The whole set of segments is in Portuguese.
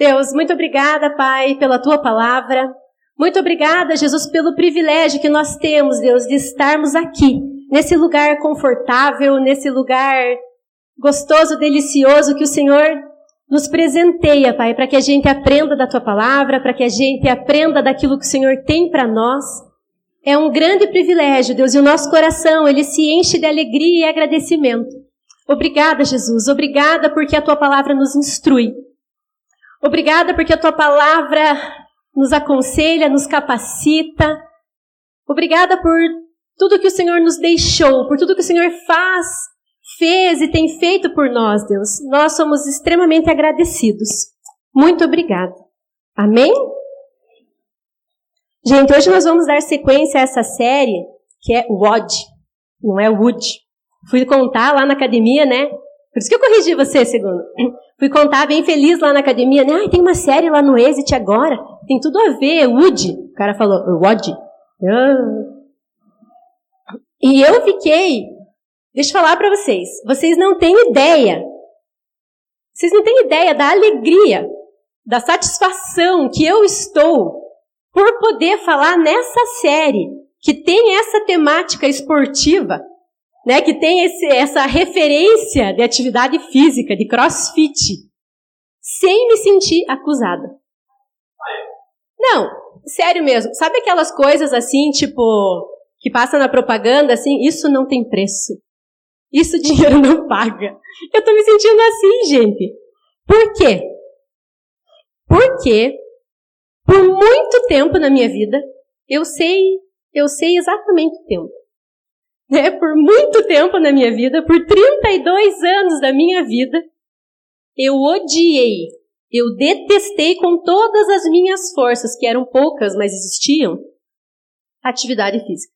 Deus, muito obrigada, Pai, pela tua palavra. Muito obrigada, Jesus, pelo privilégio que nós temos, Deus, de estarmos aqui, nesse lugar confortável, nesse lugar gostoso, delicioso que o Senhor nos presenteia, Pai, para que a gente aprenda da tua palavra, para que a gente aprenda daquilo que o Senhor tem para nós. É um grande privilégio, Deus, e o nosso coração, ele se enche de alegria e agradecimento. Obrigada, Jesus. Obrigada porque a tua palavra nos instrui. Obrigada porque a tua palavra nos aconselha, nos capacita. Obrigada por tudo que o Senhor nos deixou, por tudo que o Senhor faz, fez e tem feito por nós, Deus. Nós somos extremamente agradecidos. Muito obrigada. Amém? Gente, hoje nós vamos dar sequência a essa série que é WOD, não é Wood. Fui contar lá na academia, né? Por isso que eu corrigi você, segundo. Fui contar bem feliz lá na academia, né? Ah, tem uma série lá no Exit agora. Tem tudo a ver, Wood. O cara falou, Wood. Ah. E eu fiquei. Deixa eu falar para vocês. Vocês não têm ideia. Vocês não têm ideia da alegria, da satisfação que eu estou por poder falar nessa série que tem essa temática esportiva né, que tem esse, essa referência de atividade física, de crossfit, sem me sentir acusada. Não, sério mesmo. Sabe aquelas coisas assim, tipo, que passa na propaganda, assim, isso não tem preço. Isso dinheiro não paga. Eu tô me sentindo assim, gente. Por quê? Porque por muito tempo na minha vida, eu sei, eu sei exatamente o tempo né, por muito tempo na minha vida, por 32 anos da minha vida, eu odiei, eu detestei com todas as minhas forças, que eram poucas, mas existiam, atividade física.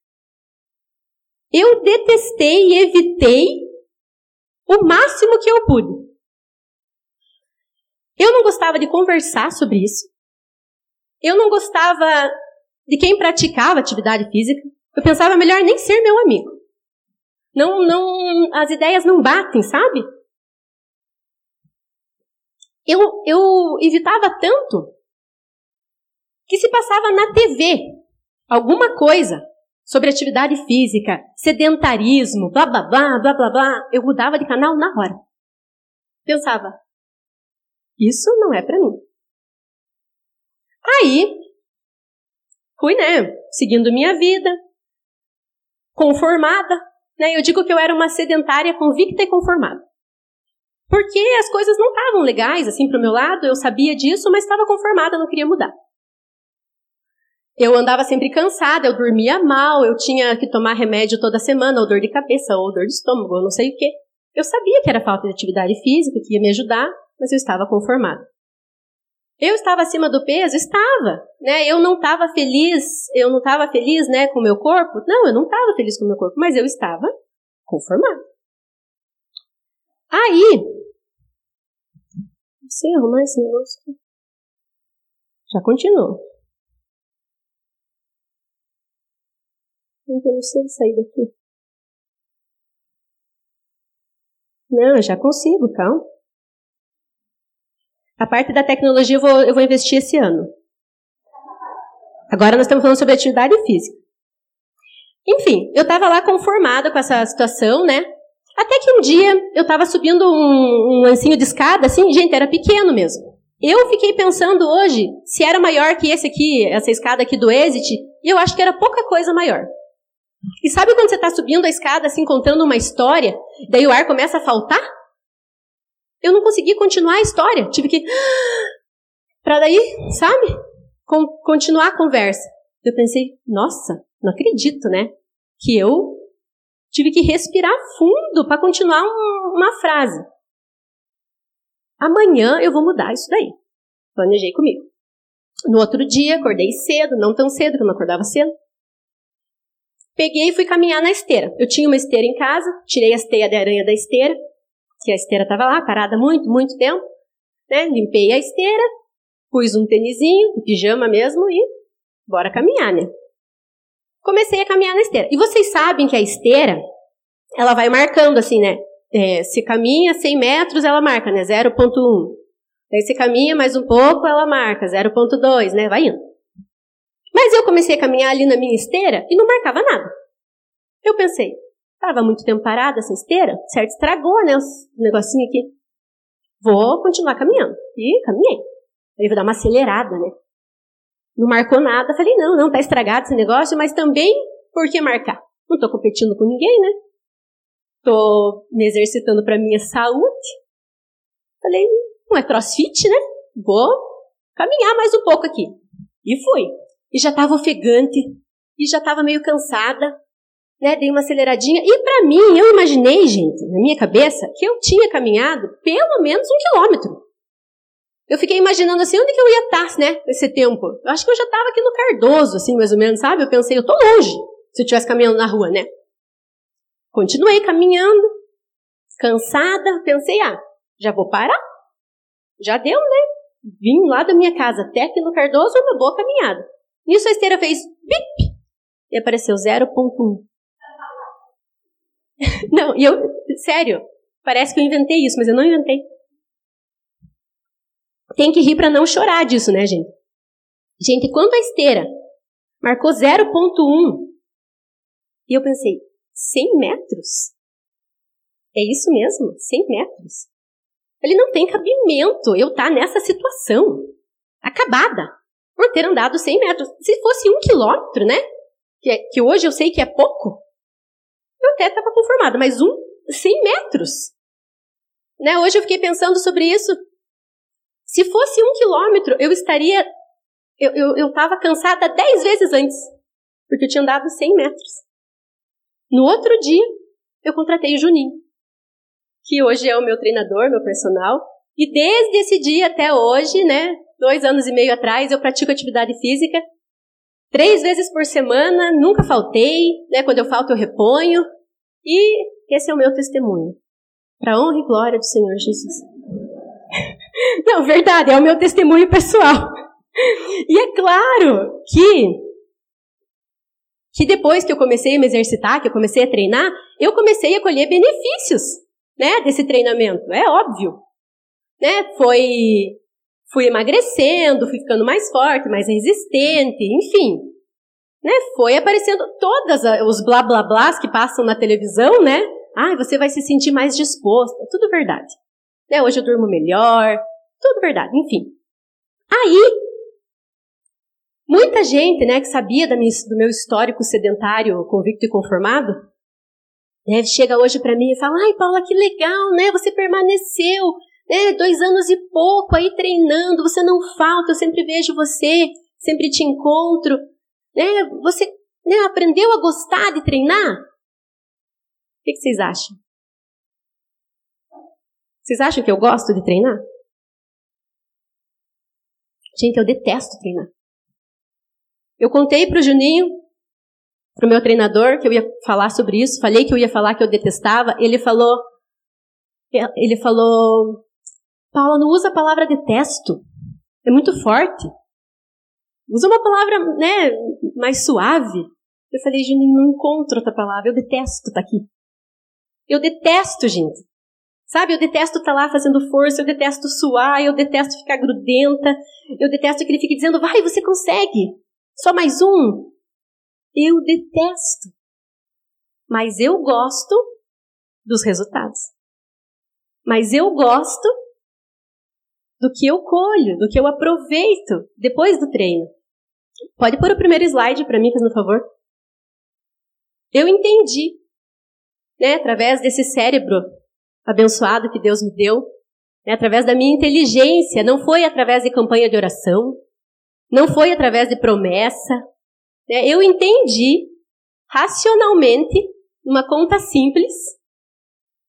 Eu detestei e evitei o máximo que eu pude. Eu não gostava de conversar sobre isso. Eu não gostava de quem praticava atividade física. Eu pensava melhor nem ser meu amigo não, não, as ideias não batem, sabe? Eu, eu evitava tanto que se passava na TV alguma coisa sobre atividade física, sedentarismo, blá blá blá, blá blá blá, eu mudava de canal na hora. Pensava, isso não é para mim. Aí, fui, né, seguindo minha vida, conformada, né? Eu digo que eu era uma sedentária convicta e conformada. Porque as coisas não estavam legais, assim, para o meu lado, eu sabia disso, mas estava conformada, não queria mudar. Eu andava sempre cansada, eu dormia mal, eu tinha que tomar remédio toda semana, ou dor de cabeça, ou dor de estômago, ou não sei o quê. Eu sabia que era falta de atividade física, que ia me ajudar, mas eu estava conformada. Eu estava acima do peso? Estava. Né? Eu não estava feliz, eu não estava feliz né, com o meu corpo? Não, eu não estava feliz com o meu corpo, mas eu estava conformado. Aí, sem arrumar esse negócio, já continuou. Então, eu não sei sair daqui. Não, eu já consigo, calma. A parte da tecnologia eu vou, eu vou investir esse ano. Agora nós estamos falando sobre atividade física. Enfim, eu estava lá conformada com essa situação, né? Até que um dia eu estava subindo um, um lancinho de escada, assim, gente, era pequeno mesmo. Eu fiquei pensando hoje se era maior que esse aqui, essa escada aqui do Exit, e eu acho que era pouca coisa maior. E sabe quando você está subindo a escada, assim, contando uma história, daí o ar começa a faltar? Eu não consegui continuar a história. Tive que. Para daí, sabe? Com, continuar a conversa. Eu pensei, nossa, não acredito, né? Que eu tive que respirar fundo para continuar um, uma frase. Amanhã eu vou mudar isso daí. Planejei comigo. No outro dia, acordei cedo, não tão cedo, que eu não acordava cedo. Peguei e fui caminhar na esteira. Eu tinha uma esteira em casa, tirei as teias de aranha da esteira, que a esteira estava lá, parada muito, muito tempo. Né? Limpei a esteira, pus um tênisinho, pijama mesmo e bora caminhar, né? Comecei a caminhar na esteira. E vocês sabem que a esteira, ela vai marcando assim, né? É, se caminha 100 metros, ela marca, né? 0.1. Daí você caminha mais um pouco, ela marca 0.2, né? Vai indo. Mas eu comecei a caminhar ali na minha esteira e não marcava nada. Eu pensei, estava muito tempo parada essa esteira, certo? Estragou, né? Os negocinho aqui. Vou continuar caminhando. E caminhei. Aí vou dar uma acelerada, né? Não marcou nada. Falei, não, não, tá estragado esse negócio, mas também por que marcar? Não tô competindo com ninguém, né? Tô me exercitando para minha saúde. Falei, não é crossfit, né? Vou caminhar mais um pouco aqui. E fui. E já tava ofegante, e já tava meio cansada, né? Dei uma aceleradinha. E para mim, eu imaginei, gente, na minha cabeça, que eu tinha caminhado pelo menos um quilômetro. Eu fiquei imaginando assim, onde que eu ia estar, né, nesse tempo? Eu acho que eu já estava aqui no Cardoso, assim, mais ou menos, sabe? Eu pensei, eu tô longe, se eu estivesse caminhando na rua, né? Continuei caminhando, cansada, pensei, ah, já vou parar. Já deu, né? Vim lá da minha casa até aqui no Cardoso, uma boa caminhada. Nisso a esteira fez bip e apareceu 0.1. não, e eu, sério, parece que eu inventei isso, mas eu não inventei. Tem que rir para não chorar disso, né, gente? Gente, quanto a esteira marcou 0.1, e eu pensei, 100 metros? É isso mesmo? 100 metros? Ele não tem cabimento eu estar tá nessa situação. Acabada. Por ter andado 100 metros. Se fosse um quilômetro, né? Que, é, que hoje eu sei que é pouco. Eu até estava conformada. Mas um 100 metros. Né? Hoje eu fiquei pensando sobre isso. Se fosse um quilômetro, eu estaria. Eu estava eu, eu cansada dez vezes antes. Porque eu tinha andado 100 metros. No outro dia, eu contratei o Juninho, que hoje é o meu treinador, meu personal. E desde esse dia até hoje, né, dois anos e meio atrás, eu pratico atividade física três vezes por semana, nunca faltei, né? Quando eu falto, eu reponho. E esse é o meu testemunho. Para honra e glória do Senhor Jesus. Não, verdade, é o meu testemunho pessoal. E é claro que que depois que eu comecei a me exercitar, que eu comecei a treinar, eu comecei a colher benefícios, né, desse treinamento. É óbvio, né? Foi fui emagrecendo, fui ficando mais forte, mais resistente, enfim. Né? Foi aparecendo todas os blá blá blás que passam na televisão, né? Ah, você vai se sentir mais disposto. É tudo verdade. Né? Hoje eu durmo melhor. Tudo verdade, enfim. Aí, muita gente, né, que sabia minha, do meu histórico sedentário, convicto e conformado, né, chega hoje para mim e fala: Ai, Paula, que legal, né? Você permaneceu né, dois anos e pouco aí treinando, você não falta, eu sempre vejo você, sempre te encontro. Né? Você né, aprendeu a gostar de treinar? O que vocês acham? Vocês acham que eu gosto de treinar? Gente, eu detesto treinar. Eu contei para o Juninho, para o meu treinador, que eu ia falar sobre isso. Falei que eu ia falar que eu detestava. Ele falou, ele falou, Paula, não usa a palavra detesto. É muito forte. Usa uma palavra, né, mais suave. Eu falei, Juninho, não encontro outra palavra. Eu detesto estar tá aqui. Eu detesto, gente. Sabe, eu detesto estar tá lá fazendo força, eu detesto suar, eu detesto ficar grudenta, eu detesto que ele fique dizendo, vai, você consegue. Só mais um. Eu detesto. Mas eu gosto dos resultados. Mas eu gosto do que eu colho, do que eu aproveito depois do treino. Pode pôr o primeiro slide para mim, por favor? Eu entendi, né, através desse cérebro abençoado que Deus me deu, né, através da minha inteligência, não foi através de campanha de oração, não foi através de promessa. Né, eu entendi racionalmente, uma conta simples,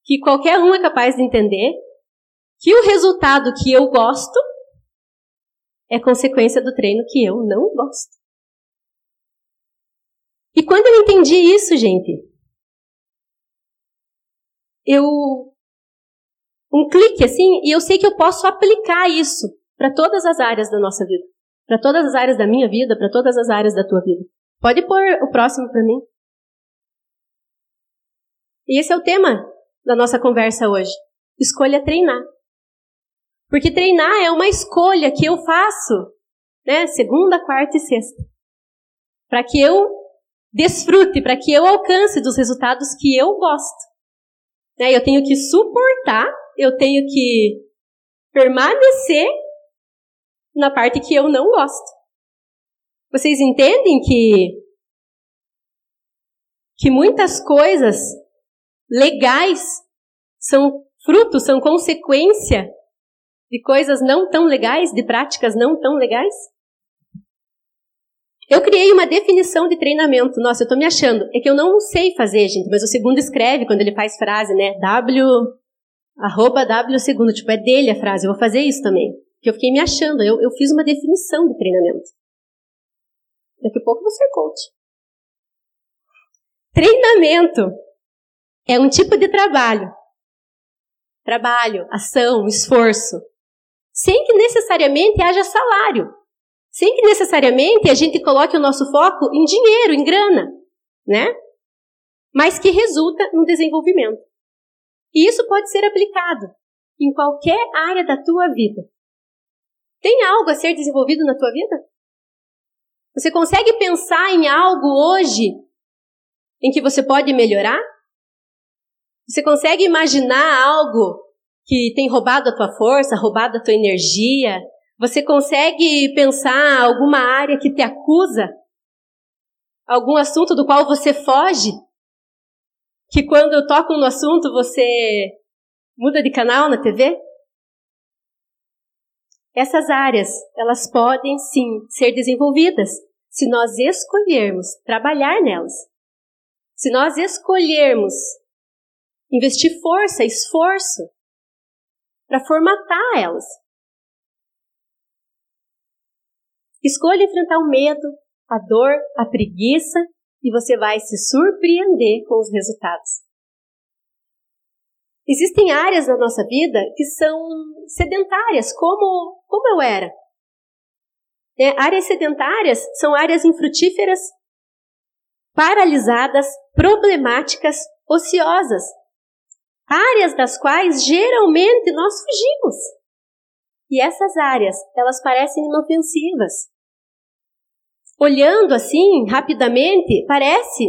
que qualquer um é capaz de entender, que o resultado que eu gosto é consequência do treino que eu não gosto. E quando eu entendi isso, gente, eu um clique assim, e eu sei que eu posso aplicar isso para todas as áreas da nossa vida, para todas as áreas da minha vida, para todas as áreas da tua vida. Pode pôr o próximo para mim. E esse é o tema da nossa conversa hoje. Escolha treinar. Porque treinar é uma escolha que eu faço, né? Segunda, quarta e sexta. Para que eu desfrute, para que eu alcance dos resultados que eu gosto. Né? Eu tenho que suportar, eu tenho que permanecer na parte que eu não gosto. Vocês entendem que que muitas coisas legais são frutos, são consequência de coisas não tão legais, de práticas não tão legais? Eu criei uma definição de treinamento. Nossa, eu tô me achando. É que eu não sei fazer, gente, mas o segundo escreve quando ele faz frase, né? W, arroba W segundo. Tipo, é dele a frase. Eu vou fazer isso também. Porque eu fiquei me achando. Eu, eu fiz uma definição de treinamento. Daqui a pouco ser coach. Treinamento é um tipo de trabalho. Trabalho, ação, esforço. Sem que necessariamente haja salário sem que necessariamente a gente coloque o nosso foco em dinheiro, em grana, né? Mas que resulta no desenvolvimento. E isso pode ser aplicado em qualquer área da tua vida. Tem algo a ser desenvolvido na tua vida? Você consegue pensar em algo hoje em que você pode melhorar? Você consegue imaginar algo que tem roubado a tua força, roubado a tua energia, você consegue pensar alguma área que te acusa? Algum assunto do qual você foge? Que quando eu toco no assunto você muda de canal na TV? Essas áreas, elas podem sim ser desenvolvidas se nós escolhermos trabalhar nelas. Se nós escolhermos investir força, esforço para formatar elas. Escolha enfrentar o medo, a dor, a preguiça e você vai se surpreender com os resultados. Existem áreas da nossa vida que são sedentárias, como, como eu era. É, áreas sedentárias são áreas infrutíferas, paralisadas, problemáticas, ociosas. Áreas das quais geralmente nós fugimos. E essas áreas, elas parecem inofensivas, olhando assim, rapidamente, parece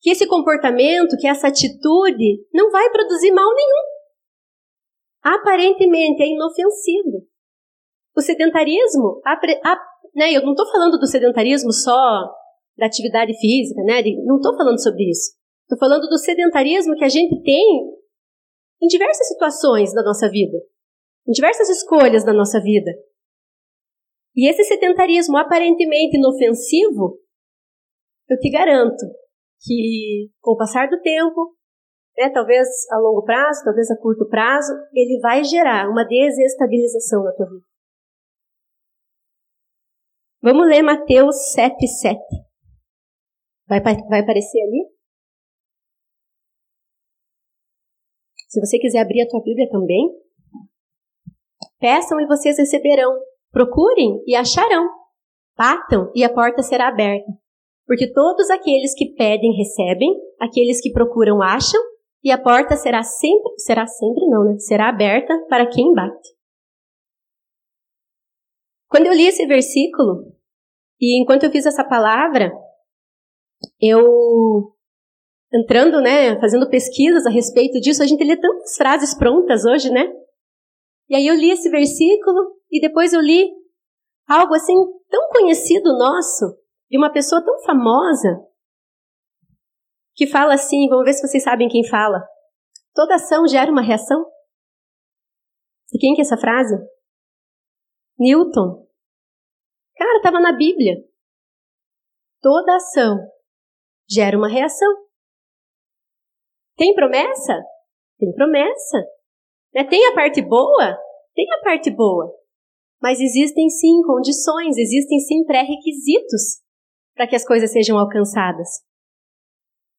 que esse comportamento, que essa atitude não vai produzir mal nenhum. Aparentemente é inofensivo. O sedentarismo, a, a, né, eu não estou falando do sedentarismo só da atividade física, né, não estou falando sobre isso. Estou falando do sedentarismo que a gente tem em diversas situações da nossa vida, em diversas escolhas da nossa vida. E esse sedentarismo aparentemente inofensivo, eu te garanto que com o passar do tempo, né, talvez a longo prazo, talvez a curto prazo, ele vai gerar uma desestabilização na tua vida. Vamos ler Mateus 7,7. Vai, vai aparecer ali? Se você quiser abrir a tua Bíblia também. Peçam e vocês receberão. Procurem e acharão. Batam e a porta será aberta. Porque todos aqueles que pedem recebem, aqueles que procuram acham, e a porta será sempre, será sempre não, né? Será aberta para quem bate. Quando eu li esse versículo, e enquanto eu fiz essa palavra, eu entrando, né, fazendo pesquisas a respeito disso, a gente lê tantas frases prontas hoje, né? E aí eu li esse versículo e depois eu li algo assim tão conhecido nosso, de uma pessoa tão famosa, que fala assim, vamos ver se vocês sabem quem fala. Toda ação gera uma reação. E quem que é essa frase? Newton. Cara, estava na Bíblia. Toda ação gera uma reação. Tem promessa? Tem promessa. Né? Tem a parte boa? Tem a parte boa. Mas existem sim condições, existem sim pré-requisitos para que as coisas sejam alcançadas.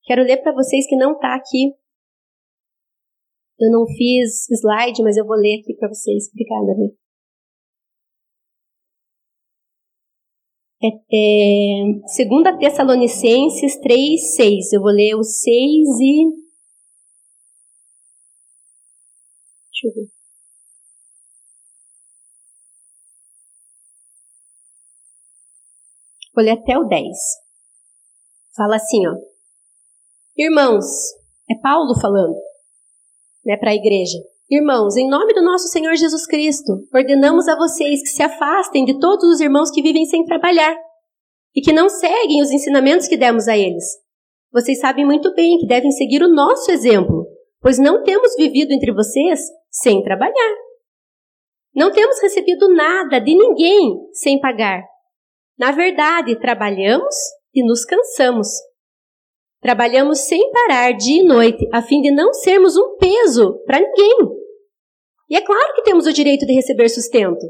Quero ler para vocês que não está aqui. Eu não fiz slide, mas eu vou ler aqui para vocês. Obrigada, Rê. É, é, 2 Tessalonicenses 3, 6. Eu vou ler o 6 e. Deixa. Vou até o 10. Fala assim, ó. Irmãos, é Paulo falando, né, para a igreja. Irmãos, em nome do nosso Senhor Jesus Cristo, ordenamos a vocês que se afastem de todos os irmãos que vivem sem trabalhar e que não seguem os ensinamentos que demos a eles. Vocês sabem muito bem que devem seguir o nosso exemplo pois não temos vivido entre vocês sem trabalhar. Não temos recebido nada de ninguém sem pagar. Na verdade, trabalhamos e nos cansamos. Trabalhamos sem parar dia e noite, a fim de não sermos um peso para ninguém. E é claro que temos o direito de receber sustento,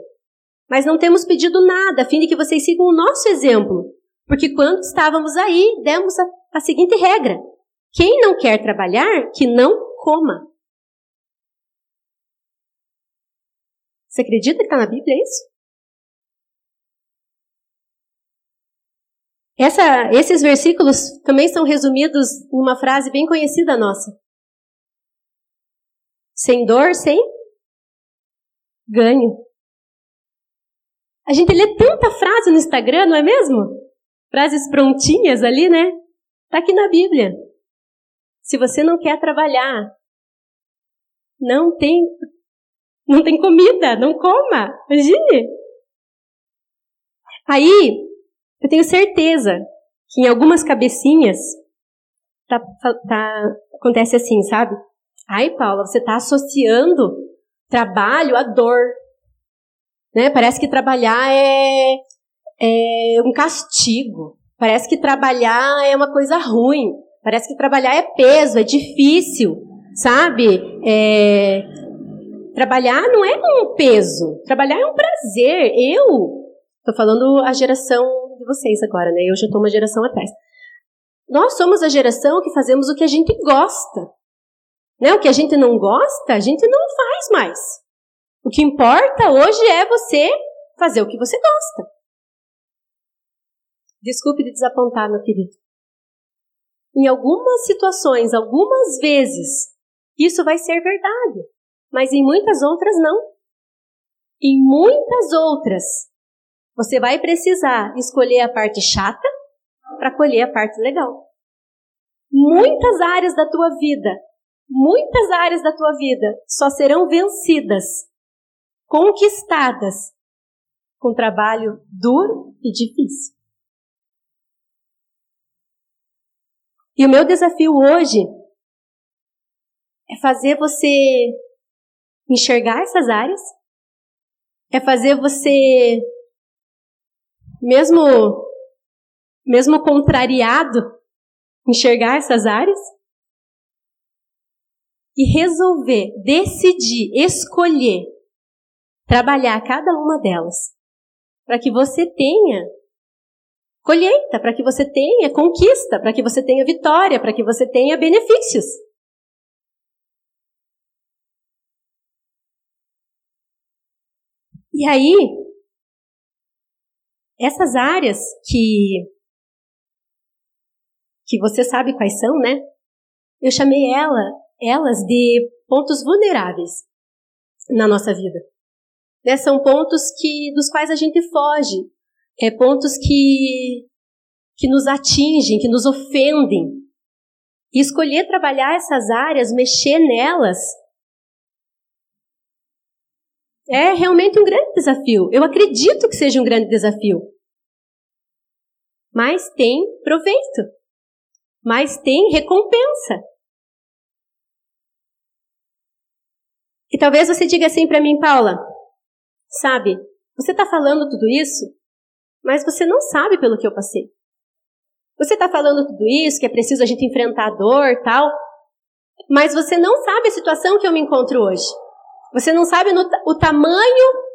mas não temos pedido nada, a fim de que vocês sigam o nosso exemplo. Porque quando estávamos aí, demos a, a seguinte regra: quem não quer trabalhar, que não coma. Você acredita que está na Bíblia isso? Essa, esses versículos também são resumidos em uma frase bem conhecida nossa. Sem dor, sem ganho. A gente lê tanta frase no Instagram, não é mesmo? Frases prontinhas ali, né? Está aqui na Bíblia. Se você não quer trabalhar, não tem não tem comida, não coma. Imagine. Aí, eu tenho certeza que em algumas cabecinhas tá, tá, acontece assim, sabe? Ai, Paula, você está associando trabalho à dor. Né? Parece que trabalhar é, é um castigo. Parece que trabalhar é uma coisa ruim. Parece que trabalhar é peso, é difícil, sabe? É, Trabalhar não é um peso, trabalhar é um prazer. Eu, estou falando a geração de vocês agora, né? Eu já estou uma geração atrás. Nós somos a geração que fazemos o que a gente gosta. Né? O que a gente não gosta, a gente não faz mais. O que importa hoje é você fazer o que você gosta. Desculpe de desapontar, meu querido. Em algumas situações, algumas vezes, isso vai ser verdade mas em muitas outras não. Em muitas outras, você vai precisar escolher a parte chata para colher a parte legal. Muitas áreas da tua vida, muitas áreas da tua vida só serão vencidas, conquistadas com trabalho duro e difícil. E o meu desafio hoje é fazer você enxergar essas áreas, é fazer você, mesmo, mesmo contrariado, enxergar essas áreas e resolver, decidir, escolher trabalhar cada uma delas para que você tenha colheita, para que você tenha conquista, para que você tenha vitória, para que você tenha benefícios. E aí, essas áreas que que você sabe quais são, né? Eu chamei ela, elas de pontos vulneráveis na nossa vida. Né? São pontos que dos quais a gente foge, é pontos que que nos atingem, que nos ofendem. E escolher trabalhar essas áreas, mexer nelas, é realmente um grande desafio. Eu acredito que seja um grande desafio. Mas tem proveito. Mas tem recompensa. E talvez você diga assim para mim, Paula, sabe, você está falando tudo isso, mas você não sabe pelo que eu passei. Você está falando tudo isso, que é preciso a gente enfrentar a dor tal, mas você não sabe a situação que eu me encontro hoje. Você não sabe no, o tamanho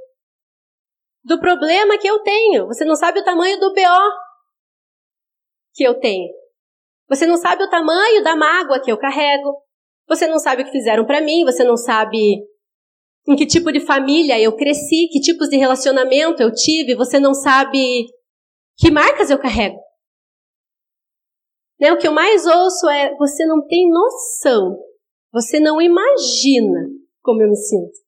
do problema que eu tenho. Você não sabe o tamanho do BO que eu tenho. Você não sabe o tamanho da mágoa que eu carrego. Você não sabe o que fizeram para mim. Você não sabe em que tipo de família eu cresci, que tipos de relacionamento eu tive. Você não sabe que marcas eu carrego. Né? O que eu mais ouço é: você não tem noção, você não imagina como eu me sinto.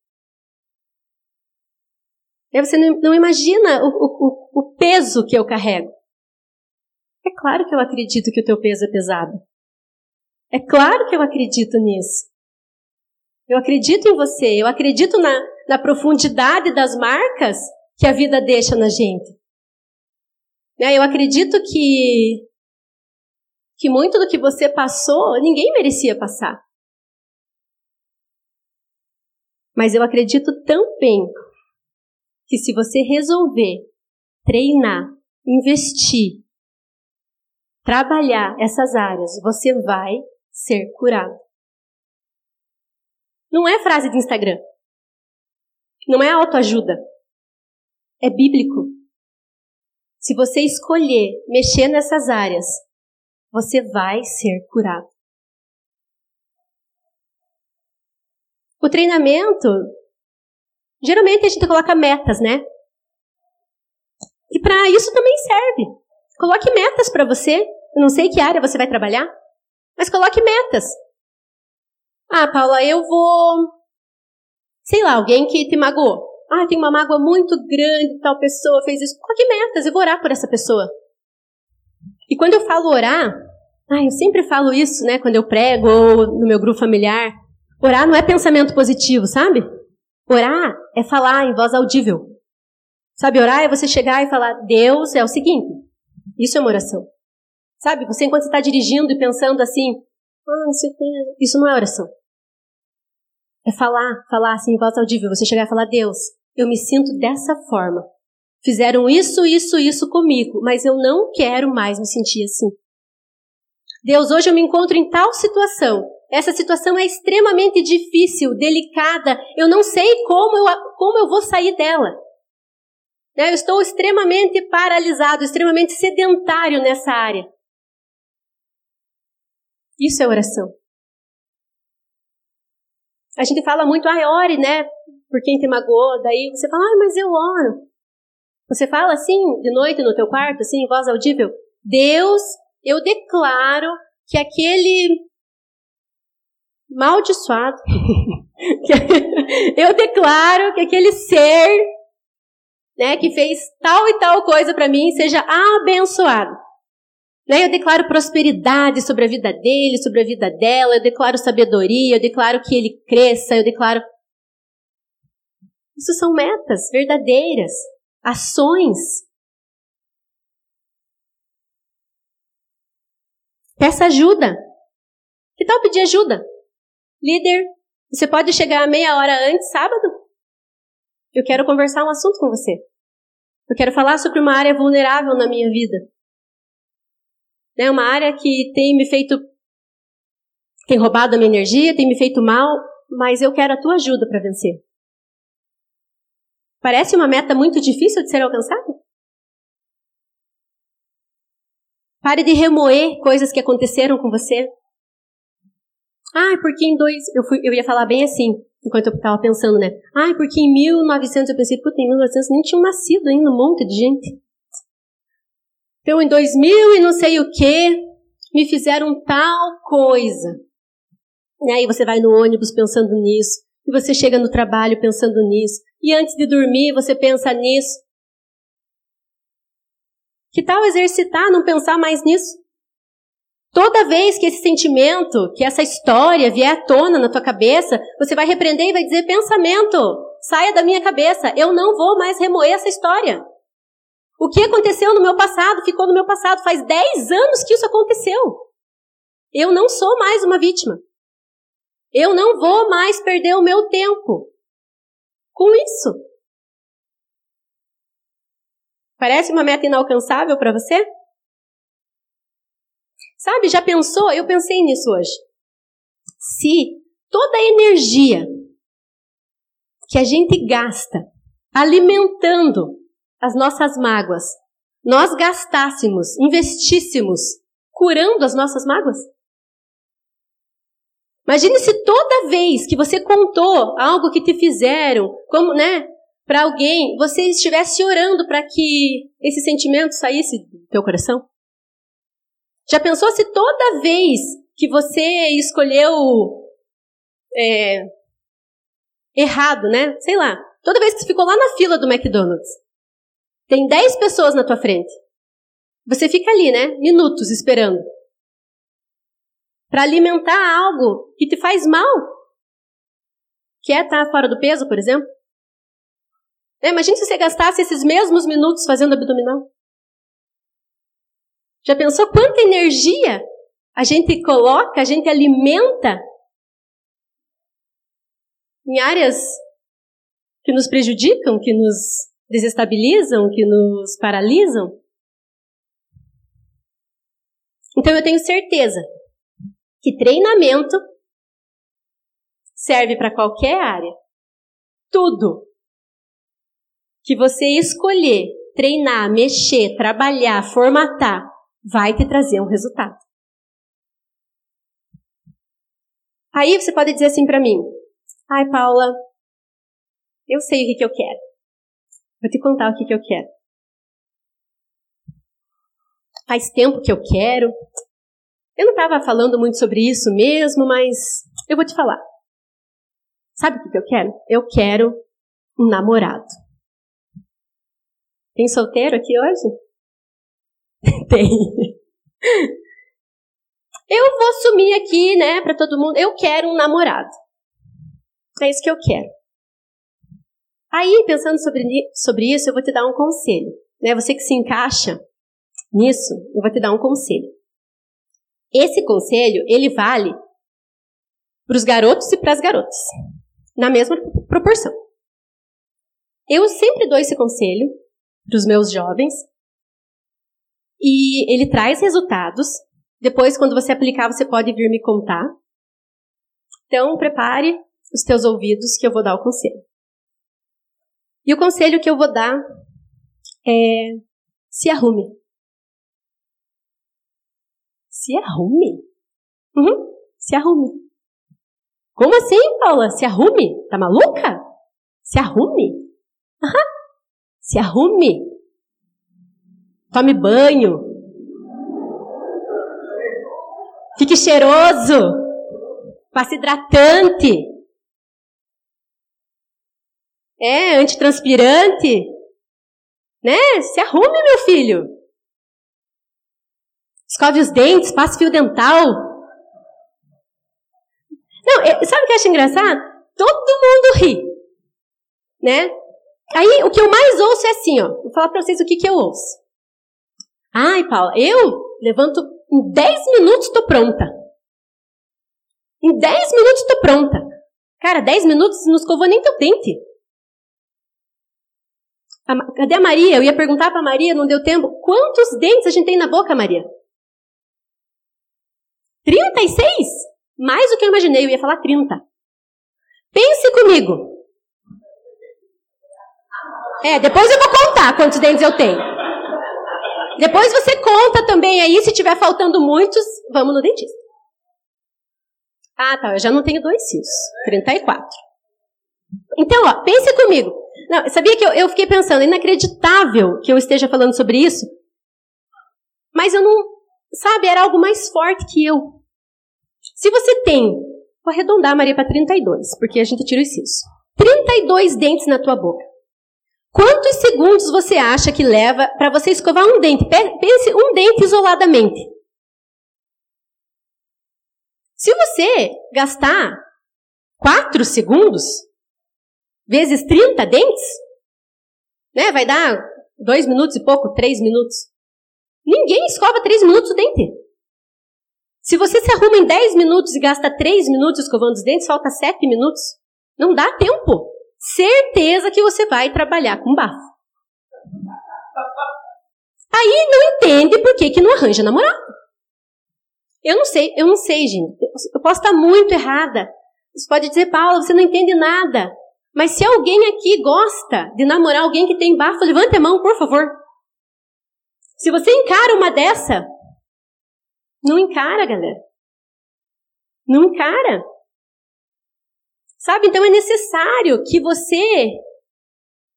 E você não, não imagina o, o, o peso que eu carrego. É claro que eu acredito que o teu peso é pesado. É claro que eu acredito nisso. Eu acredito em você, eu acredito na, na profundidade das marcas que a vida deixa na gente. Né, eu acredito que, que muito do que você passou, ninguém merecia passar. Mas eu acredito também que se você resolver treinar, investir, trabalhar essas áreas, você vai ser curado. Não é frase de Instagram. Não é autoajuda. É bíblico. Se você escolher mexer nessas áreas, você vai ser curado. O treinamento, geralmente a gente coloca metas, né? E para isso também serve. Coloque metas para você. Eu não sei que área você vai trabalhar, mas coloque metas. Ah, Paula, eu vou. Sei lá, alguém que te magoou. Ah, tem uma mágoa muito grande, tal pessoa fez isso. Coloque metas, eu vou orar por essa pessoa. E quando eu falo orar, ah, eu sempre falo isso, né, quando eu prego ou no meu grupo familiar. Orar não é pensamento positivo, sabe? Orar é falar em voz audível. Sabe, orar é você chegar e falar: Deus é o seguinte. Isso é uma oração. Sabe, você enquanto está dirigindo e pensando assim, ah, isso não é oração. É falar, falar assim em voz audível. Você chegar e falar, Deus, eu me sinto dessa forma. Fizeram isso, isso, isso comigo, mas eu não quero mais me sentir assim. Deus, hoje eu me encontro em tal situação. Essa situação é extremamente difícil, delicada. Eu não sei como eu, como eu vou sair dela. Né, eu estou extremamente paralisado, extremamente sedentário nessa área. Isso é oração. A gente fala muito, ai, ore, né? Por quem te magoou. Daí você fala, ai, mas eu oro. Você fala assim, de noite no teu quarto, assim, em voz audível. Deus, eu declaro que aquele maldiçoado, eu declaro que aquele ser, né, que fez tal e tal coisa para mim, seja abençoado. Né? Eu declaro prosperidade sobre a vida dele, sobre a vida dela, eu declaro sabedoria, eu declaro que ele cresça, eu declaro. Isso são metas verdadeiras, ações. Peça ajuda. Que tal pedir ajuda? Líder, você pode chegar meia hora antes, sábado? Eu quero conversar um assunto com você. Eu quero falar sobre uma área vulnerável na minha vida né? Uma área que tem me feito, tem roubado a minha energia, tem me feito mal, mas eu quero a tua ajuda para vencer. Parece uma meta muito difícil de ser alcançada? Pare de remoer coisas que aconteceram com você. Ah, porque em dois. Eu, fui, eu ia falar bem assim, enquanto eu estava pensando, né? Ah, porque em 1900 eu pensei, puta, em 1900 nem tinha nascido ainda um monte de gente. Então, em 2000 e não sei o que, me fizeram tal coisa. E aí você vai no ônibus pensando nisso, e você chega no trabalho pensando nisso, e antes de dormir você pensa nisso. Que tal exercitar, não pensar mais nisso? Toda vez que esse sentimento, que essa história vier à tona na tua cabeça, você vai repreender e vai dizer: pensamento, saia da minha cabeça, eu não vou mais remoer essa história. O que aconteceu no meu passado ficou no meu passado. Faz 10 anos que isso aconteceu. Eu não sou mais uma vítima. Eu não vou mais perder o meu tempo com isso. Parece uma meta inalcançável para você? Sabe, já pensou? Eu pensei nisso hoje. Se toda a energia que a gente gasta alimentando as nossas mágoas, nós gastássemos, investíssemos curando as nossas mágoas? Imagine se toda vez que você contou algo que te fizeram, como, né, para alguém, você estivesse orando para que esse sentimento saísse do teu coração? Já pensou se toda vez que você escolheu é, errado, né? Sei lá, toda vez que você ficou lá na fila do McDonald's, tem 10 pessoas na tua frente. Você fica ali, né? Minutos esperando. Para alimentar algo que te faz mal. Que é estar fora do peso, por exemplo. É, imagine se você gastasse esses mesmos minutos fazendo abdominal. Já pensou quanta energia a gente coloca, a gente alimenta em áreas que nos prejudicam, que nos desestabilizam, que nos paralisam? Então eu tenho certeza que treinamento serve para qualquer área. Tudo que você escolher, treinar, mexer, trabalhar, formatar, vai te trazer um resultado. Aí você pode dizer assim para mim: Ai, Paula, eu sei o que, que eu quero. Vou te contar o que, que eu quero. Faz tempo que eu quero. Eu não estava falando muito sobre isso mesmo, mas eu vou te falar. Sabe o que, que eu quero? Eu quero um namorado. Tem solteiro aqui hoje? Tem. Eu vou sumir aqui, né, para todo mundo. Eu quero um namorado. É isso que eu quero. Aí, pensando sobre, sobre isso, eu vou te dar um conselho. Né? Você que se encaixa nisso, eu vou te dar um conselho. Esse conselho, ele vale para os garotos e para as garotas, na mesma proporção. Eu sempre dou esse conselho para os meus jovens. E ele traz resultados. Depois, quando você aplicar, você pode vir me contar. Então, prepare os teus ouvidos que eu vou dar o conselho. E o conselho que eu vou dar é se arrume. Se arrume? Uhum, se arrume. Como assim, Paula? Se arrume? Tá maluca? Se arrume? Aham. Se arrume. Tome banho. Fique cheiroso. Passe hidratante. É, antitranspirante. Né? Se arrume, meu filho. Escove os dentes, passe fio dental. Não, é, sabe o que eu acho engraçado? Todo mundo ri. Né? Aí, o que eu mais ouço é assim, ó. Vou falar pra vocês o que, que eu ouço. Ai, Paula, eu levanto em 10 minutos, tô pronta. Em 10 minutos, tô pronta. Cara, 10 minutos não escovou nem teu dente. A, cadê a Maria? Eu ia perguntar pra Maria, não deu tempo. Quantos dentes a gente tem na boca, Maria? 36? Mais do que eu imaginei, eu ia falar 30. Pense comigo. É, depois eu vou contar quantos dentes eu tenho. Depois você conta também aí, se tiver faltando muitos, vamos no dentista. Ah, tá, eu já não tenho dois fios. 34. Então, ó, pense comigo. Não, sabia que eu, eu fiquei pensando, inacreditável que eu esteja falando sobre isso, mas eu não, sabe, era algo mais forte que eu. Se você tem, vou arredondar, Maria, para 32, porque a gente tira os fios. 32 dentes na tua boca. Quantos segundos você acha que leva para você escovar um dente? Pense um dente isoladamente. Se você gastar 4 segundos vezes 30 dentes, né, vai dar 2 minutos e pouco, 3 minutos. Ninguém escova 3 minutos o dente. Se você se arruma em 10 minutos e gasta 3 minutos escovando os dentes, falta 7 minutos. Não dá tempo certeza que você vai trabalhar com bafo. Aí não entende por que, que não arranja namorado. Eu não sei, eu não sei, gente. Eu posso estar muito errada. Você pode dizer, Paula, você não entende nada. Mas se alguém aqui gosta de namorar alguém que tem bafo, levante a mão, por favor. Se você encara uma dessa, não encara, galera. Não encara. Sabe? Então é necessário que você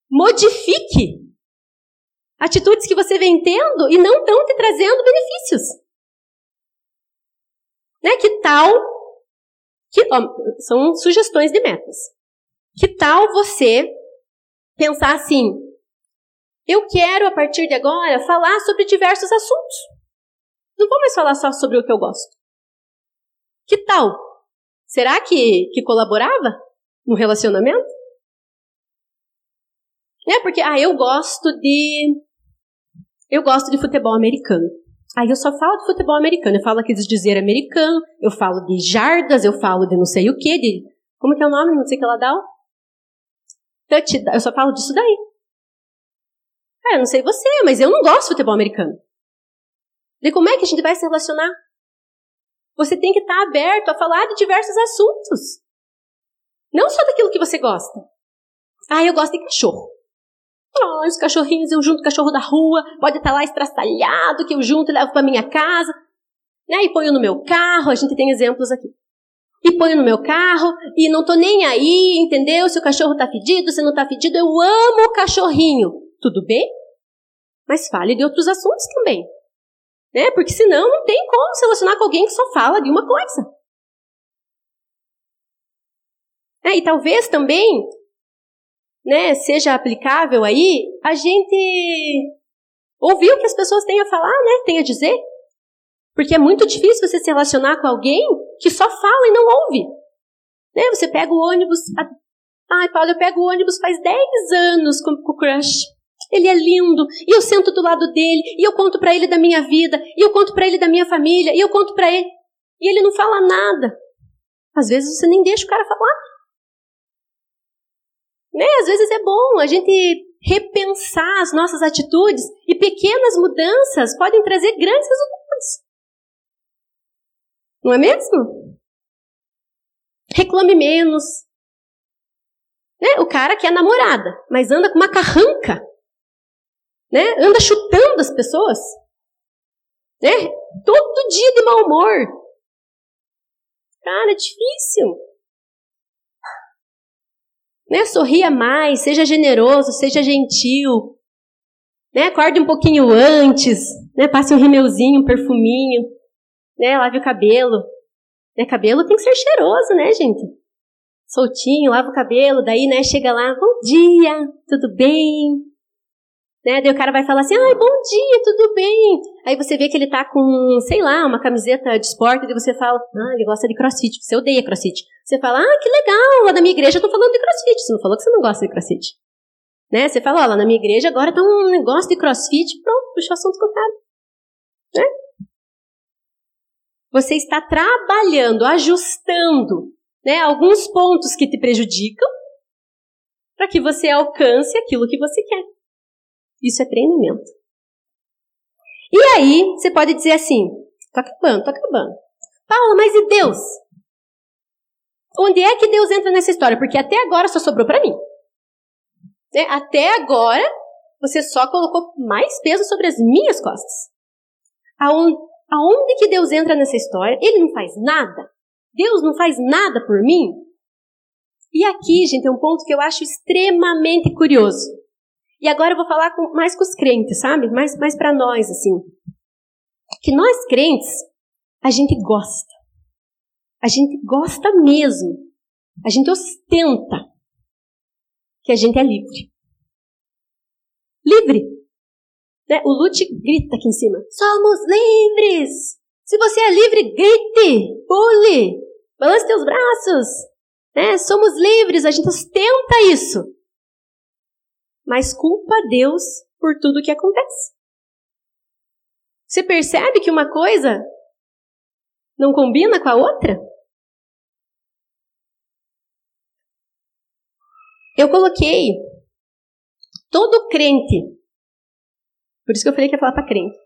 modifique atitudes que você vem tendo e não estão te trazendo benefícios. Né? Que tal? Que, ó, são sugestões de metas. Que tal você pensar assim? Eu quero, a partir de agora, falar sobre diversos assuntos. Não vou mais falar só sobre o que eu gosto. Que tal? Será que, que colaborava no relacionamento? É porque, ah, eu gosto de. Eu gosto de futebol americano. Aí eu só falo de futebol americano. Eu falo aqui de dizer americano, eu falo de jardas, eu falo de não sei o que, de. Como que é o nome? Não sei o que ela dá. Eu só falo disso daí. Ah, eu não sei você, mas eu não gosto de futebol americano. De como é que a gente vai se relacionar? Você tem que estar aberto a falar de diversos assuntos. Não só daquilo que você gosta. Ah, eu gosto de cachorro. Ah, os cachorrinhos, eu junto o cachorro da rua, pode estar lá estraçalhado, que eu junto e levo para minha casa. Né? E ponho no meu carro, a gente tem exemplos aqui. E ponho no meu carro, e não tô nem aí, entendeu? Se o cachorro tá fedido, se não tá fedido, eu amo o cachorrinho. Tudo bem? Mas fale de outros assuntos também. Né? Porque senão não tem como se relacionar com alguém que só fala de uma coisa. É, e talvez também né, seja aplicável aí a gente ouvir o que as pessoas têm a falar, né, têm a dizer. Porque é muito difícil você se relacionar com alguém que só fala e não ouve. Né, você pega o ônibus. A... Ai, Paulo, eu pego o ônibus faz 10 anos com, o crush. Ele é lindo, e eu sento do lado dele, e eu conto para ele da minha vida, e eu conto para ele da minha família, e eu conto para ele. E ele não fala nada. Às vezes você nem deixa o cara falar. Né? Às vezes é bom a gente repensar as nossas atitudes e pequenas mudanças podem trazer grandes resultados. Não é mesmo? Reclame menos. Né? O cara que é namorada, mas anda com uma carranca. Né? Anda chutando as pessoas. Né? Todo dia de mau humor. Cara, é difícil. Né? Sorria mais, seja generoso, seja gentil. Né? Acorde um pouquinho antes, né? passe um rimeuzinho, um perfuminho, né? lave o cabelo. Né? Cabelo tem que ser cheiroso, né, gente? Soltinho, lava o cabelo, daí, né, chega lá, bom dia, tudo bem? Né? Daí o cara vai falar assim, ai, bom dia, tudo bem? Aí você vê que ele tá com, sei lá, uma camiseta de esporte, e você fala, ah, ele gosta de crossfit, você odeia crossfit. Você fala, ah, que legal, lá na minha igreja eu tô falando de crossfit. Você não falou que você não gosta de crossfit. Né? Você fala, ó, lá na minha igreja agora tá um negócio de crossfit, pronto, puxa o assunto com o cara. Né? Você está trabalhando, ajustando né, alguns pontos que te prejudicam para que você alcance aquilo que você quer. Isso é treinamento. E aí, você pode dizer assim: tô acabando, tô acabando. Paula, mas e Deus? Onde é que Deus entra nessa história? Porque até agora só sobrou para mim. Né? Até agora, você só colocou mais peso sobre as minhas costas. Aonde, aonde que Deus entra nessa história? Ele não faz nada? Deus não faz nada por mim? E aqui, gente, é um ponto que eu acho extremamente curioso. E agora eu vou falar com, mais com os crentes, sabe? Mais, mais para nós, assim. Que nós crentes, a gente gosta. A gente gosta mesmo. A gente ostenta que a gente é livre. Livre. Né? O Lute grita aqui em cima. Somos livres! Se você é livre, grite, pule, balance teus braços. Né? Somos livres, a gente ostenta isso mas culpa Deus por tudo o que acontece. Você percebe que uma coisa não combina com a outra? Eu coloquei todo crente, por isso que eu falei que ia falar para crente,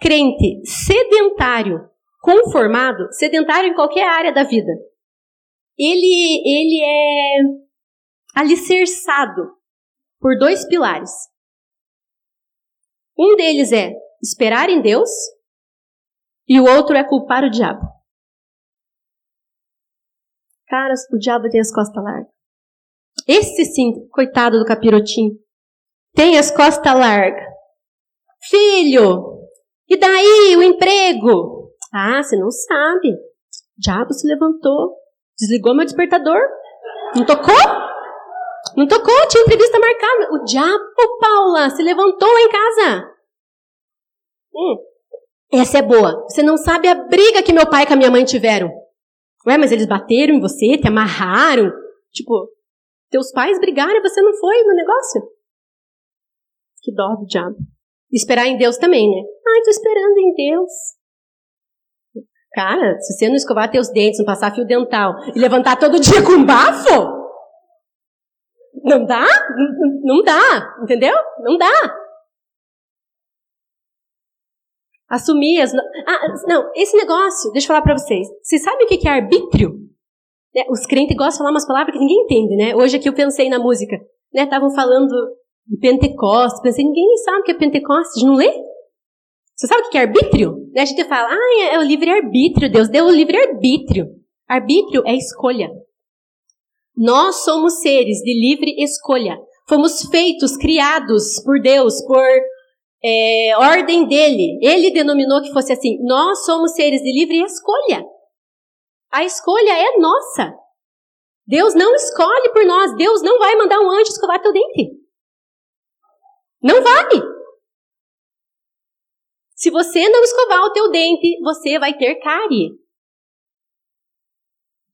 crente sedentário, conformado, sedentário em qualquer área da vida, ele, ele é alicerçado por dois pilares. Um deles é esperar em Deus e o outro é culpar o diabo. Caras, o diabo tem as costas largas. Esse sim, coitado do capirotinho, tem as costas largas. Filho, e daí o emprego? Ah, você não sabe. O diabo se levantou, desligou meu despertador, não tocou? Não tocou, tinha entrevista marcada. O diabo, Paula, se levantou lá em casa. Hum, essa é boa. Você não sabe a briga que meu pai e a minha mãe tiveram. Ué, mas eles bateram em você, te amarraram. Tipo, teus pais brigaram e você não foi no negócio? Que dó do diabo. Esperar em Deus também, né? Ai, tô esperando em Deus. Cara, se você não escovar teus dentes, não passar fio dental e levantar todo dia com bafo, não dá? Não dá, entendeu? Não dá. Assumir as. Ah, não, esse negócio, deixa eu falar para vocês. Vocês sabem o que é arbítrio? É, os crentes gostam de falar umas palavras que ninguém entende, né? Hoje aqui eu pensei na música. Né? Estavam falando Pentecostes. Pensei, ninguém sabe o que é Pentecostes, não lê? Você sabe o que é arbítrio? A gente fala, ah, é o livre-arbítrio, Deus deu o livre-arbítrio. Arbítrio é escolha. Nós somos seres de livre escolha. Fomos feitos, criados por Deus, por é, ordem dele. Ele denominou que fosse assim. Nós somos seres de livre escolha. A escolha é nossa. Deus não escolhe por nós. Deus não vai mandar um anjo escovar teu dente. Não vai. Se você não escovar o teu dente, você vai ter cárie.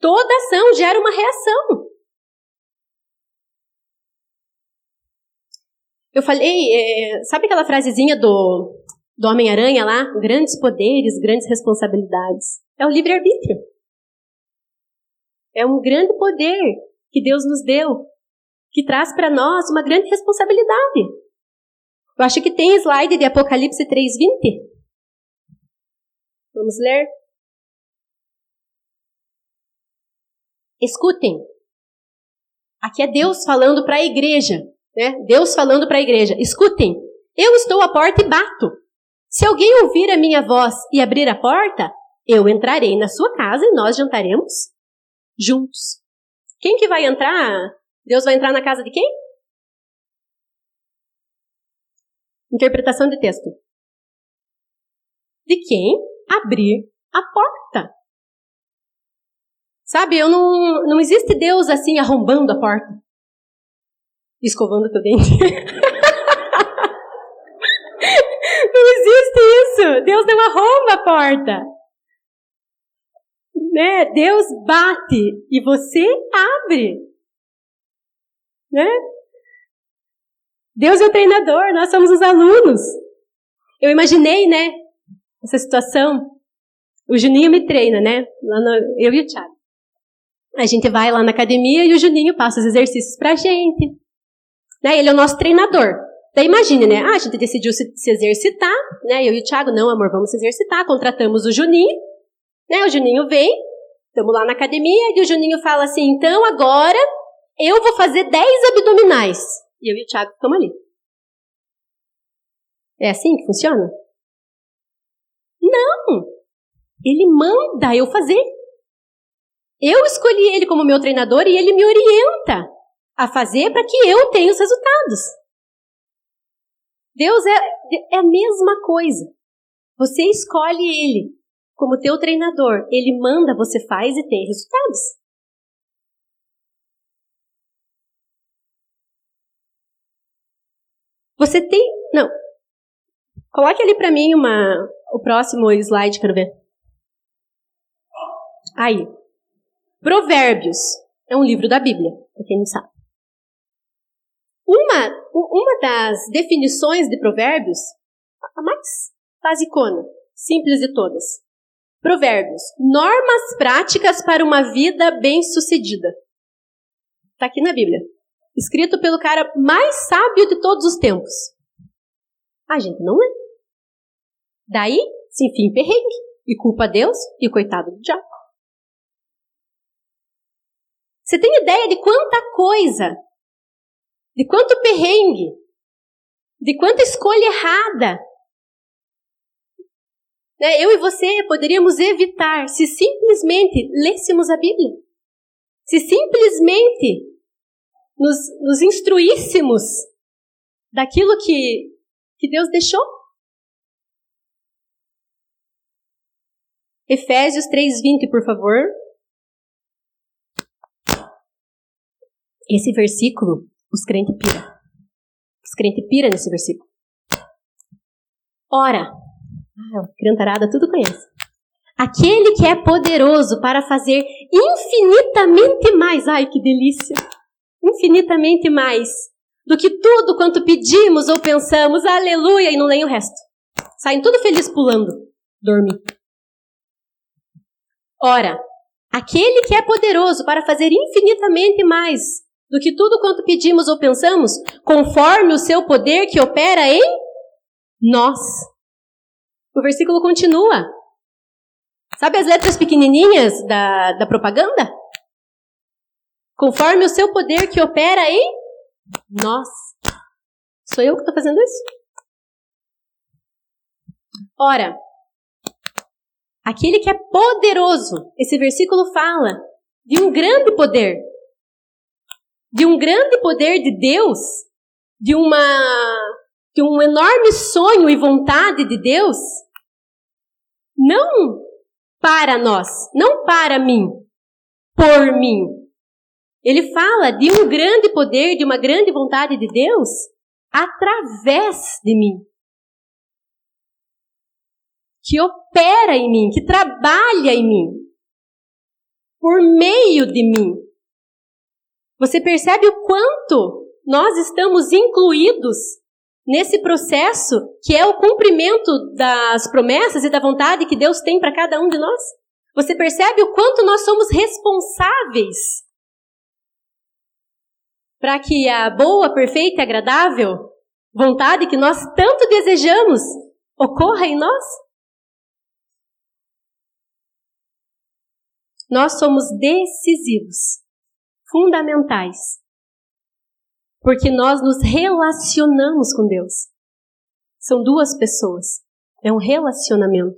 Toda ação gera uma reação. Eu falei, é, sabe aquela frasezinha do, do Homem-Aranha lá? Grandes poderes, grandes responsabilidades. É o livre-arbítrio. É um grande poder que Deus nos deu, que traz para nós uma grande responsabilidade. Eu acho que tem slide de Apocalipse 3:20. Vamos ler? Escutem. Aqui é Deus falando para a igreja. Né? Deus falando para a igreja: escutem, eu estou à porta e bato. Se alguém ouvir a minha voz e abrir a porta, eu entrarei na sua casa e nós jantaremos juntos. Quem que vai entrar? Deus vai entrar na casa de quem? Interpretação de texto. De quem abrir a porta. Sabe, eu não, não existe Deus assim arrombando a porta escovando teu dente. não existe isso. Deus não arromba a porta. Né? Deus bate e você abre. Né? Deus é o treinador, nós somos os alunos. Eu imaginei, né, essa situação. O Juninho me treina, né? No, eu e o Thiago. A gente vai lá na academia e o Juninho passa os exercícios pra gente. Né? Ele é o nosso treinador. Daí imagine, né? Ah, a gente decidiu se, se, exercitar, né? Eu e o Thiago, não, amor, vamos se exercitar. Contratamos o Juninho, né? O Juninho vem, estamos lá na academia, e o Juninho fala assim: então agora eu vou fazer 10 abdominais. E eu e o Thiago estamos ali. É assim que funciona? Não! Ele manda eu fazer. Eu escolhi ele como meu treinador e ele me orienta a fazer para que eu tenha os resultados. Deus é, é a mesma coisa. Você escolhe Ele como teu treinador. Ele manda, você faz e tem resultados. Você tem. Não. Coloque ali para mim uma, o próximo slide, quero ver. Aí. Provérbios é um livro da Bíblia, para quem não sabe. Uma, uma das definições de provérbios, a mais basicona, simples de todas. Provérbios, normas práticas para uma vida bem-sucedida. Está aqui na Bíblia. Escrito pelo cara mais sábio de todos os tempos. A gente não é. Daí se enfia perrengue e culpa Deus e coitado do diabo. Você tem ideia de quanta coisa de quanto perrengue, de quanta escolha errada. Né? Eu e você poderíamos evitar se simplesmente lêssemos a Bíblia. Se simplesmente nos, nos instruíssemos daquilo que, que Deus deixou. Efésios 3,20, por favor. Esse versículo, os crentes piram. Os crentes piram nesse versículo. Ora, ah, crentarada tudo conhece. Aquele que é poderoso para fazer infinitamente mais, ai que delícia, infinitamente mais do que tudo quanto pedimos ou pensamos, aleluia, e não leem o resto. Saem tudo feliz pulando, dormir. Ora, aquele que é poderoso para fazer infinitamente mais do que tudo quanto pedimos ou pensamos, conforme o seu poder que opera em nós. O versículo continua. Sabe as letras pequenininhas da, da propaganda? Conforme o seu poder que opera em nós. Sou eu que estou fazendo isso? Ora, aquele que é poderoso, esse versículo fala de um grande poder, de um grande poder de Deus, de uma de um enorme sonho e vontade de Deus, não para nós, não para mim, por mim. Ele fala de um grande poder, de uma grande vontade de Deus através de mim. Que opera em mim, que trabalha em mim, por meio de mim. Você percebe o quanto nós estamos incluídos nesse processo que é o cumprimento das promessas e da vontade que Deus tem para cada um de nós? Você percebe o quanto nós somos responsáveis para que a boa, perfeita e agradável vontade que nós tanto desejamos ocorra em nós? Nós somos decisivos, fundamentais porque nós nos relacionamos com Deus. São duas pessoas. É um relacionamento.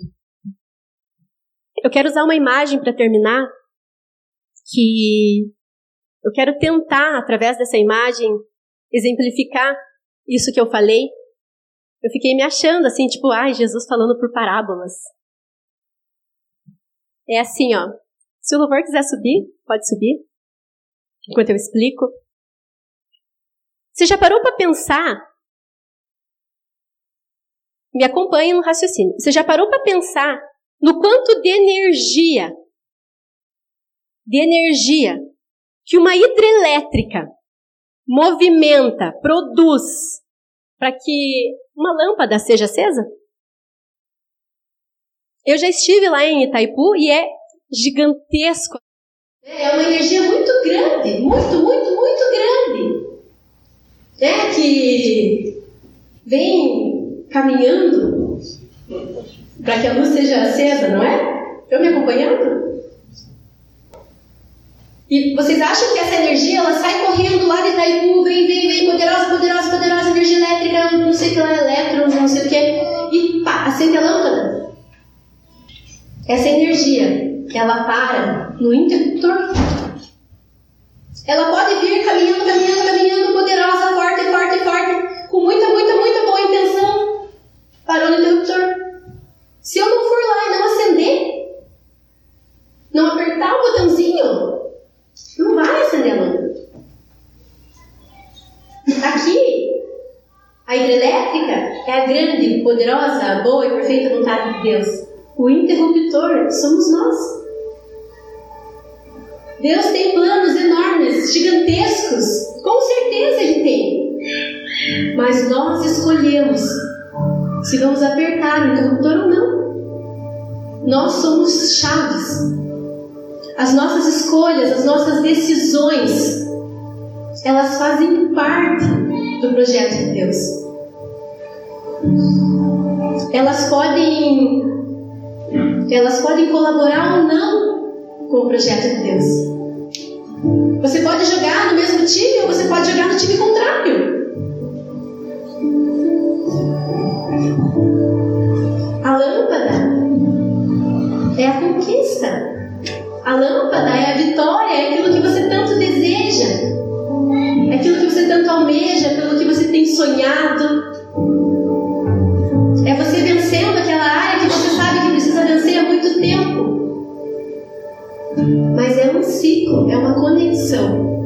Eu quero usar uma imagem para terminar, que eu quero tentar, através dessa imagem, exemplificar isso que eu falei. Eu fiquei me achando assim, tipo, ai, Jesus falando por parábolas. É assim, ó. Se o louvor quiser subir, pode subir. Enquanto eu explico. Você já parou para pensar? Me acompanhe no raciocínio. Você já parou para pensar no quanto de energia, de energia que uma hidrelétrica movimenta, produz para que uma lâmpada seja acesa? Eu já estive lá em Itaipu e é gigantesco. É uma energia muito grande, muito, muito, muito grande né, que vem caminhando para que a luz seja acesa, não é? Estão me acompanhando? E vocês acham que essa energia ela sai correndo lá de Itaipu, vem, vem, vem, poderosa, poderosa, poderosa, energia elétrica, não sei o que lá, elétrons, não sei o que, e pá, acende a lâmpada. Essa energia, ela para no interruptor. Ela pode vir caminhando, caminhando, caminhando, poderosa, forte, forte, forte, com muita, muita, muita boa intenção. Parou no interruptor. Grande, poderosa, boa e perfeita vontade de Deus. O interruptor somos nós. Deus tem planos enormes, gigantescos. Com certeza Ele tem. Mas nós escolhemos se vamos apertar o interruptor ou não. Nós somos chaves. As nossas escolhas, as nossas decisões, elas fazem parte do projeto de Deus. Elas podem, elas podem colaborar ou não com o projeto de Deus. Você pode jogar no mesmo time ou você pode jogar no time contrário. A lâmpada é a conquista. A lâmpada é a vitória, é aquilo que você tanto deseja, é aquilo que você tanto almeja, pelo que você tem sonhado. mas é um ciclo, é uma conexão.